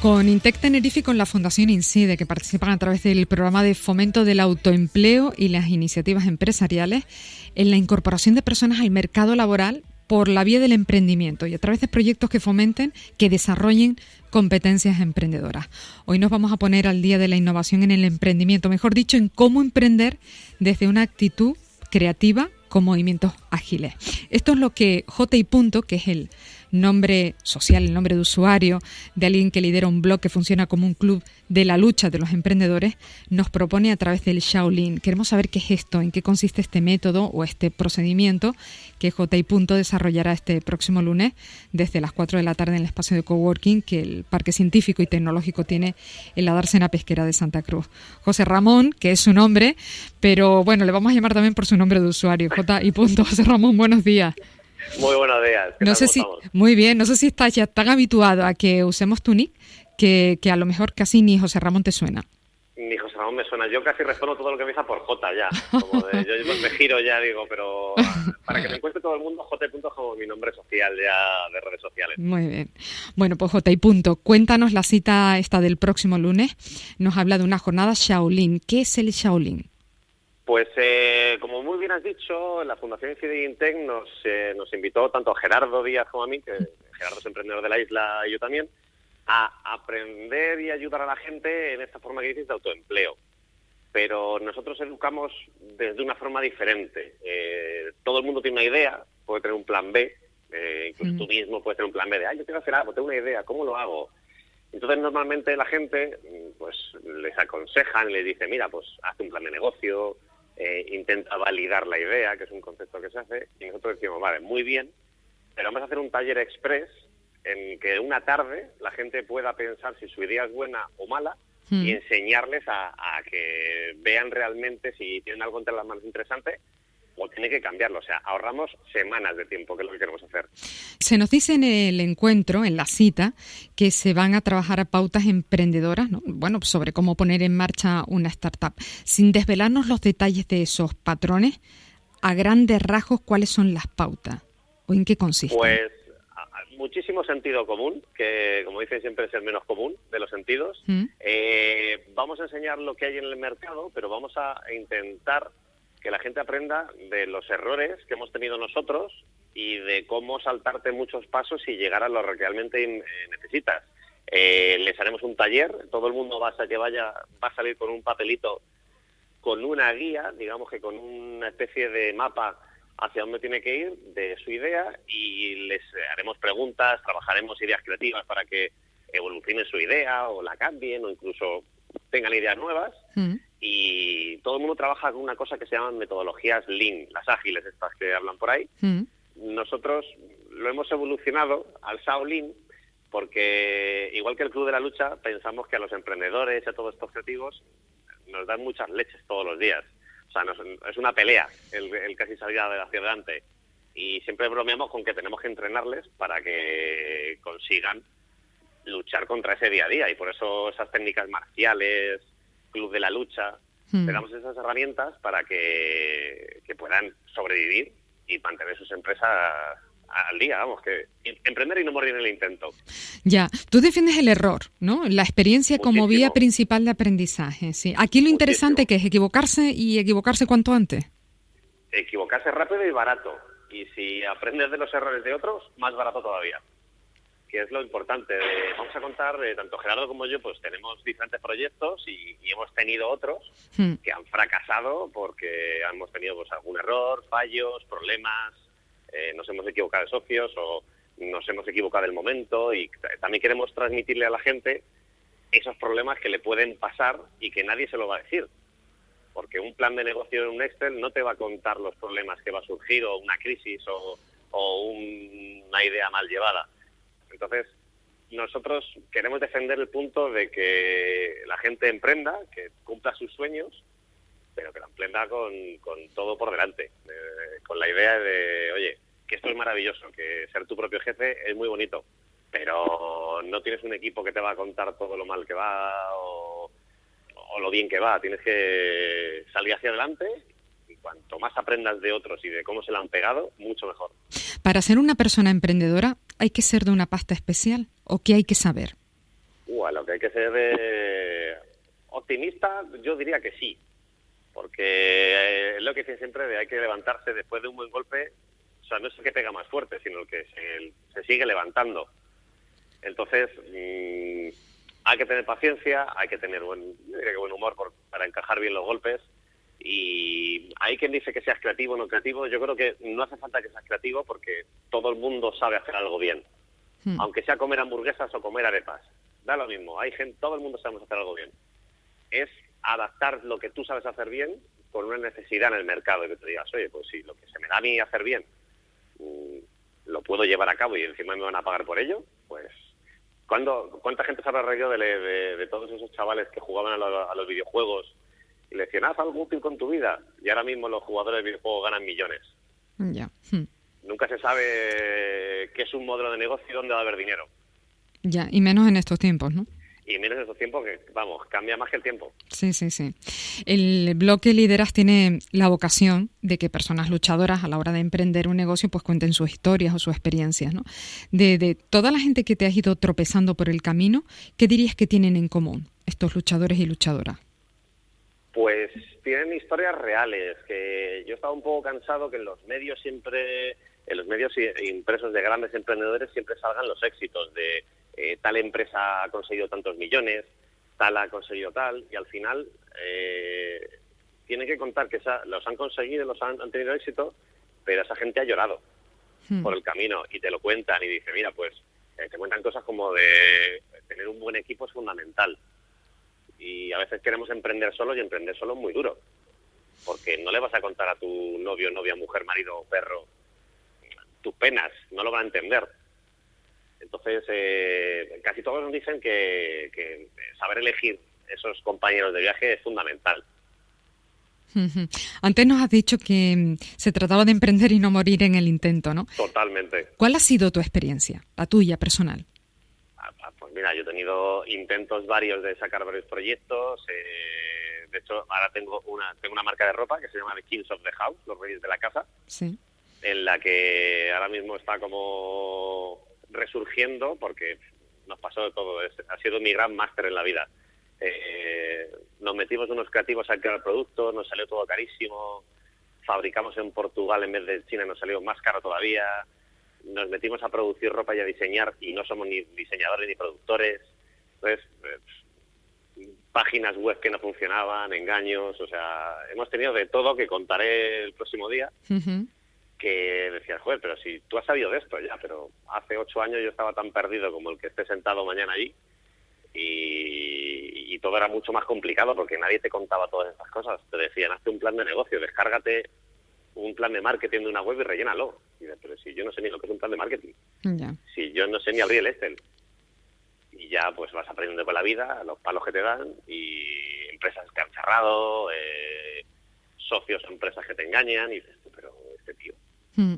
Con Intec Tenerife y con la Fundación INCIDE, que participan a través del programa de fomento del autoempleo y las iniciativas empresariales en la incorporación de personas al mercado laboral por la vía del emprendimiento y a través de proyectos que fomenten, que desarrollen competencias emprendedoras. Hoy nos vamos a poner al día de la innovación en el emprendimiento, mejor dicho, en cómo emprender desde una actitud creativa con movimientos ágiles. Esto es lo que J. Punto, que es el nombre social, el nombre de usuario de alguien que lidera un blog que funciona como un club de la lucha de los emprendedores, nos propone a través del Shaolin. Queremos saber qué es esto, en qué consiste este método o este procedimiento que J. Punto desarrollará este próximo lunes desde las 4 de la tarde en el espacio de coworking que el Parque Científico y Tecnológico tiene en la Dársena Pesquera de Santa Cruz. José Ramón, que es su nombre, pero bueno, le vamos a llamar también por su nombre de usuario, J. Punto. José Ramón, buenos días. Muy buenos días. No sé si, muy bien, no sé si estás ya tan habituado a que usemos tu nick que, que a lo mejor casi ni José Ramón te suena. Ni José Ramón me suena. Yo casi respondo todo lo que me dice por J ya. Como de, yo me giro ya, digo, pero para que me encuentre todo el mundo, J. como mi nombre social ya de redes sociales. Muy bien. Bueno, pues J. Punto, cuéntanos la cita esta del próximo lunes. Nos habla de una jornada Shaolin. ¿Qué es el Shaolin? Pues eh, como muy bien has dicho, la Fundación Incide Intec nos, eh, nos invitó tanto a Gerardo Díaz como a mí, que Gerardo es emprendedor de la isla y yo también, a aprender y ayudar a la gente en esta forma que dices de autoempleo. Pero nosotros educamos desde una forma diferente. Eh, todo el mundo tiene una idea, puede tener un plan B, incluso tú mismo puedes tener un plan B de, ay, yo quiero hacer algo, tengo una idea, ¿cómo lo hago? Entonces, normalmente la gente, pues, les aconsejan, les dice, mira, pues, haz un plan de negocio, eh, intenta validar la idea, que es un concepto que se hace, y nosotros decimos, vale, muy bien, pero vamos a hacer un taller express en que una tarde la gente pueda pensar si su idea es buena o mala y hmm. enseñarles a, a, que vean realmente si tienen algo entre las manos interesante o tiene que cambiarlo. O sea, ahorramos semanas de tiempo, que es lo que queremos hacer. Se nos dice en el encuentro, en la cita, que se van a trabajar a pautas emprendedoras, ¿no? bueno, sobre cómo poner en marcha una startup. Sin desvelarnos los detalles de esos patrones, a grandes rasgos, ¿cuáles son las pautas? ¿O en qué consisten? Pues muchísimo sentido común, que como dicen siempre es el menos común de los sentidos. Mm. Eh, vamos a enseñar lo que hay en el mercado, pero vamos a intentar que la gente aprenda de los errores que hemos tenido nosotros y de cómo saltarte muchos pasos y llegar a lo que realmente eh, necesitas. Eh, les haremos un taller, todo el mundo va a, que vaya, va a salir con un papelito, con una guía, digamos que con una especie de mapa hacia dónde tiene que ir de su idea y les haremos preguntas, trabajaremos ideas creativas para que evolucione su idea o la cambien o incluso tengan ideas nuevas. Mm y todo el mundo trabaja con una cosa que se llaman metodologías Lean, las ágiles estas que hablan por ahí. Mm. Nosotros lo hemos evolucionado al Shaolin porque, igual que el Club de la Lucha, pensamos que a los emprendedores y a todos estos objetivos nos dan muchas leches todos los días. O sea, es una pelea el, el casi salir hacia adelante. Y siempre bromeamos con que tenemos que entrenarles para que consigan luchar contra ese día a día. Y por eso esas técnicas marciales, Club de la Lucha, hmm. le damos esas herramientas para que, puedan sobrevivir y mantener sus empresas al día, vamos, que emprender y no morir en el intento. Ya, tú defiendes el error, ¿no? La experiencia como vía principal de aprendizaje, sí. Aquí lo interesante que es equivocarse y equivocarse cuanto antes. Equivocarse rápido y barato. Y si aprendes de los errores de otros, más barato todavía que es lo importante. vamos a contar, eh, tanto Gerardo como yo, pues tenemos diferentes proyectos y, hemos tenido otros hmm. que han fracasado porque hemos tenido pues, algún error, fallos, problemas, eh, nos hemos equivocado de socios o nos hemos equivocado del momento y también queremos transmitirle a la gente esos problemas que le pueden pasar y que nadie se lo va a decir. Porque un plan de negocio en un Excel no te va a contar los problemas que va a surgir o una crisis o, una idea mal llevada entonces, nosotros queremos defender el punto de que la gente emprenda, que cumpla sus sueños, pero que la emprenda con, todo por delante, eh, con la idea de, oye, que esto es maravilloso, que ser tu propio jefe es muy bonito, pero no tienes un equipo que te va a contar todo lo mal que va o, o lo bien que va, tienes que salir hacia adelante y cuanto más aprendas de otros y de cómo se lo han pegado, mucho mejor. Para ser una persona emprendedora, ¿hay que ser de una pasta especial o qué hay que saber? Lo que hay que ser eh, optimista, yo diría que sí, porque eh, es lo que dicen siempre de hay que levantarse después de un buen golpe, o sea, no es el que pega más fuerte, sino el que se, sigue levantando. Entonces, mm, hay que tener paciencia, hay que tener buen, buen humor para encajar bien los golpes y hay quien dice que seas creativo o no creativo. Yo creo que no hace falta que seas creativo porque todo el mundo sabe hacer algo bien. Hmm. Aunque sea comer hamburguesas o comer arepas. Da lo mismo. Hay gente, todo el mundo sabe hacer algo bien. Es adaptar lo que tú sabes hacer bien con una necesidad en el mercado. Y que te digas, oye, pues si lo que se me da a mí hacer bien mm, lo puedo llevar a cabo y encima me van a pagar por ello, pues ¿cuándo, ¿cuánta gente se habrá reído de, todos esos chavales que jugaban a los videojuegos y le decían, haz algo útil con tu vida. Y ahora mismo los jugadores de videojuegos ganan millones. Ya. Hmm. Nunca se sabe qué es un modelo de negocio y dónde va a haber dinero. Ya, y menos en estos tiempos, ¿no? Y menos en estos tiempos que, vamos, cambia más que el tiempo. Sí, sí, sí. El bloque Lideras tiene la vocación de que personas luchadoras a la hora de emprender un negocio pues cuenten sus historias o sus experiencias, ¿no? De, de toda la gente que te has ido tropezando por el camino, ¿qué dirías que tienen en común estos luchadores y luchadoras? Pues tienen historias reales, que yo estaba un poco cansado que en los medios siempre, en los medios impresos de grandes emprendedores siempre salgan los éxitos de eh, tal empresa ha conseguido tantos millones, tal ha conseguido tal, y al final eh, tienen que contar que los han conseguido, los han, tenido éxito, pero esa gente ha llorado hmm. por el camino y te lo cuentan y dice, mira, pues eh, te cuentan cosas como de tener un buen equipo es fundamental y a veces queremos emprender solos y emprender solo es muy duro. Porque no le vas a contar a tu novio, novia, mujer, marido o perro tus penas, no lo van a entender. Entonces, eh, casi todos nos dicen que, saber elegir esos compañeros de viaje es fundamental. Antes nos has dicho que mm, se trataba de emprender y no morir en el intento, ¿no? Totalmente. ¿Cuál ha sido tu experiencia, la tuya personal? Mira, yo he tenido intentos varios de sacar varios proyectos. Eh, de hecho, ahora tengo una tengo una marca de ropa que se llama The Kings of the House, los reyes de la casa, sí. en la que ahora mismo está como resurgiendo porque nos pasó de todo. ha sido mi gran máster en la vida. Eh, nos metimos unos creativos a crear productos, nos salió todo carísimo. Fabricamos en Portugal en vez de China, nos salió más caro todavía nos metimos a producir ropa y a diseñar y no somos ni diseñadores ni productores. Entonces, eh, páginas web que no funcionaban, engaños, o sea, hemos tenido de todo que contaré el próximo día. Que decías, joder, pero si tú has sabido de esto ya, pero hace ocho años yo estaba tan perdido como el que esté sentado mañana allí y, y todo era mucho más complicado porque nadie te contaba todas estas cosas. Te decían, hazte un plan de negocio, descárgate un plan de marketing de una web y rellénalo. pero si yo no sé ni lo que es un plan de marketing, si yo no sé ni abrir el Excel, y ya pues vas aprendiendo con la vida, los palos que te dan, y empresas que han cerrado, eh, socios empresas que te engañan, y dices, pero este tío. Hmm.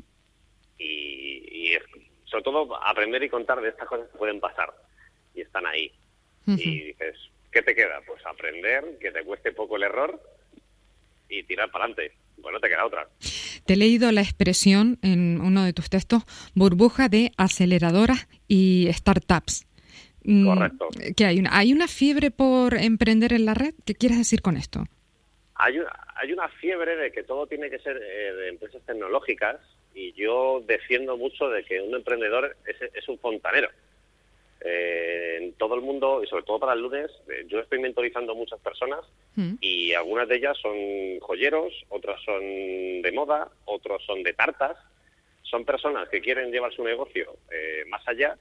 Y, sobre todo aprender y contar de estas cosas que pueden pasar, y están ahí. Y dices, ¿qué te queda? Pues aprender, que te cueste poco el error, y tirar para adelante. Bueno, te queda otra. Te he leído la expresión en uno de tus textos, burbuja de aceleradoras y startups. Mm, Correcto. ¿Qué hay? Una, ¿Hay una fiebre por emprender en la red? ¿Qué quieres decir con esto? Hay una, hay una fiebre de que todo tiene que ser eh, de empresas tecnológicas y yo defiendo mucho de que un emprendedor es, es un fontanero. Eh, en todo el mundo, y sobre todo para el lunes, eh, yo estoy mentorizando a muchas personas mm. y algunas de ellas son joyeros, otras son de moda, otros son de tartas. Son personas que quieren llevar su negocio eh, más allá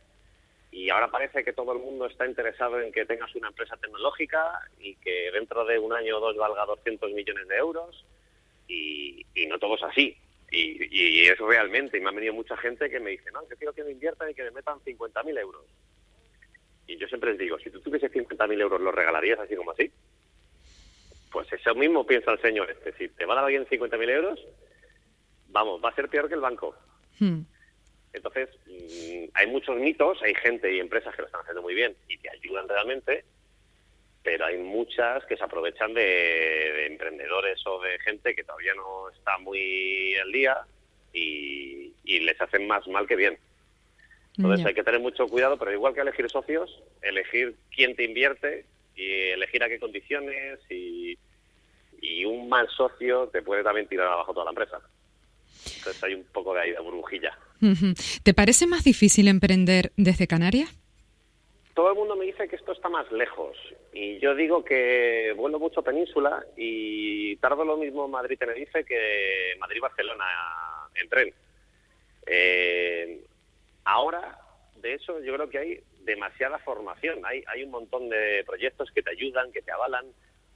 y ahora parece que todo el mundo está interesado en que tengas una empresa tecnológica y que dentro de un año o dos valga 200 millones de euros y, no todo es así. Y, y, es realmente, y me ha venido mucha gente que me dice, no, yo quiero que me inviertan y que me metan 50.000 euros y yo siempre les digo, si tú tuviese 50.000 euros, ¿los regalarías así como así? Pues eso mismo piensa el señor este. Si te va a dar alguien 50.000 euros, vamos, va a ser peor que el banco. Hmm. Entonces, mm, hay muchos mitos, hay gente y empresas que lo están haciendo muy bien y te ayudan realmente, pero hay muchas que se aprovechan de, emprendedores o de gente que todavía no está muy al día y, les hacen más mal que bien. Entonces hay que tener mucho cuidado, pero igual que elegir socios, elegir quién te invierte y elegir a qué condiciones y, y un mal socio te puede también tirar abajo toda la empresa. Entonces hay un poco de ahí de burbujilla. ¿Te parece más difícil emprender desde Canarias? Todo el mundo me dice que esto está más lejos y yo digo que vuelo mucho península y tardo lo mismo Madrid-Tenerife que Madrid-Barcelona en tren. Eh, ahora, de hecho, yo creo que hay demasiada formación. Hay, hay un montón de proyectos que te ayudan, que te avalan,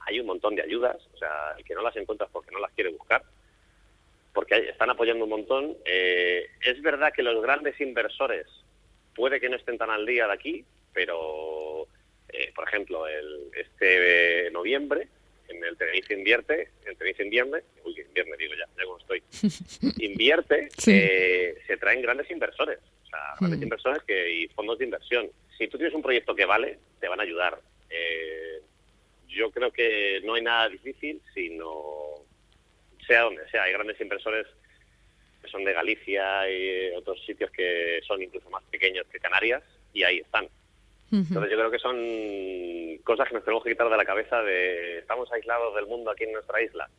hay un montón de ayudas, o sea, el que no las encuentras porque no las quiere buscar porque están apoyando un montón. Eh, es verdad que los grandes inversores puede que no estén tan al día de aquí, pero, eh, por ejemplo, el, este noviembre, en el Tenerife Invierte, el Tenerife Invierte, uy, Invierte digo ya, ya como estoy, Invierte, eh, se traen grandes inversores, o sea, grandes mm. inversores que, y fondos de inversión. Si tú tienes un proyecto que vale, te van a ayudar. yo creo que no hay nada difícil, sino sea donde sea. Hay grandes inversores que son de Galicia y otros sitios que son incluso más pequeños que Canarias y ahí están. Entonces yo creo que son cosas que nos tenemos que quitar de la cabeza de estamos aislados del mundo aquí en nuestra isla.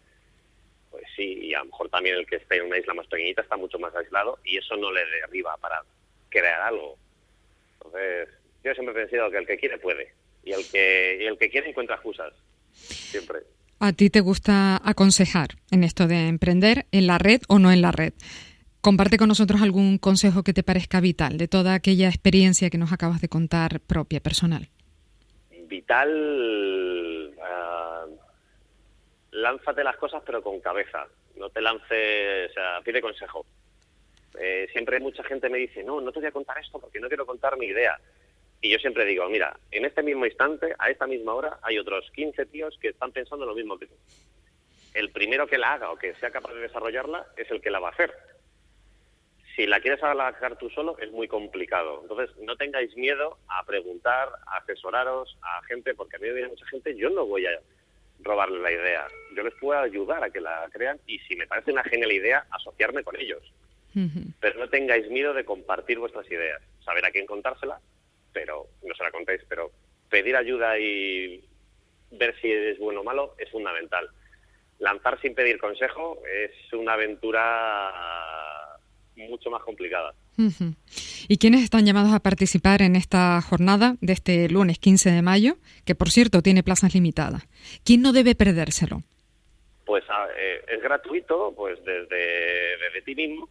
Pues sí, y a lo mejor también el que esté en una isla más pequeñita está mucho más aislado y eso no le derriba para crear algo. Entonces, yo siempre he pensado que el que quiere puede y el que, y el que quiere encuentra excusas. Siempre. ¿A ti te gusta aconsejar en esto de emprender en la red o no en la red? Comparte con nosotros algún consejo que te parezca vital de toda aquella experiencia que nos acabas de contar propia, personal. Vital, uh, lánzate las cosas pero con cabeza, no te lances, o sea, pide consejo. Eh, siempre mucha gente me dice, no, no te voy a contar esto porque no quiero contar mi idea. Y yo siempre digo, mira, en este mismo instante, a esta misma hora, hay otros 15 tíos que están pensando lo mismo que tú. El primero que la haga o que sea capaz de desarrollarla es el que la va a hacer. Si la quieres alargar tú solo, es muy complicado. Entonces, no tengáis miedo a preguntar, a asesoraros a gente, porque a mí me viene mucha gente, yo no voy a robarle la idea. Yo les puedo ayudar a que la crean y si me parece una genial idea, asociarme con ellos. Pero no tengáis miedo de compartir vuestras ideas, saber a quién contársela pero no se la contéis, pero pedir ayuda y ver si es bueno o malo es fundamental. Lanzar sin pedir consejo es una aventura mucho más complicada. ¿Y quiénes están llamados a participar en esta jornada de este lunes 15 de mayo, que por cierto tiene plazas limitadas? ¿Quién no debe perdérselo? Pues ah, eh, es gratuito, pues desde, desde ti mismo,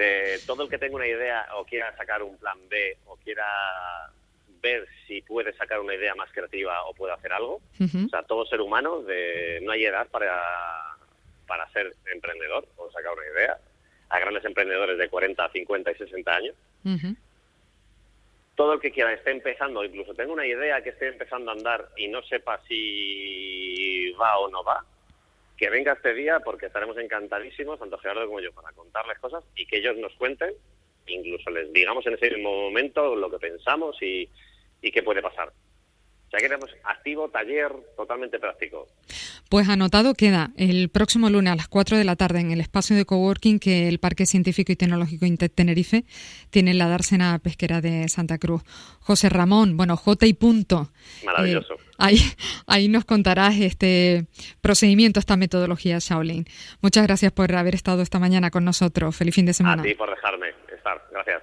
de todo el que tenga una idea o quiera sacar un plan B o quiera ver si puede sacar una idea más creativa o puede hacer algo. O sea, todo ser humano, de, no hay edad para, para ser emprendedor o sacar una idea. Hay grandes emprendedores de 40, 50 y 60 años. Todo el que quiera esté empezando, incluso tenga una idea que esté empezando a andar y no sepa si va o no va, que venga este día porque estaremos encantadísimos, tanto Gerardo como yo, para contarles cosas y que ellos nos cuenten, incluso les digamos en ese mismo momento lo que pensamos y, y qué puede pasar. Ya queremos activo, taller totalmente práctico. Pues anotado queda el próximo lunes a las 4 de la tarde en el espacio de coworking que el Parque Científico y Tecnológico Intec Tenerife tiene en la dársena pesquera de Santa Cruz. José Ramón, bueno, J y punto. Maravilloso. Eh, ahí, ahí nos contarás este procedimiento, esta metodología Shaolin. Muchas gracias por haber estado esta mañana con nosotros. Feliz fin de semana. A ti por dejarme estar. Gracias.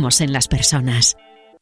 en las personas.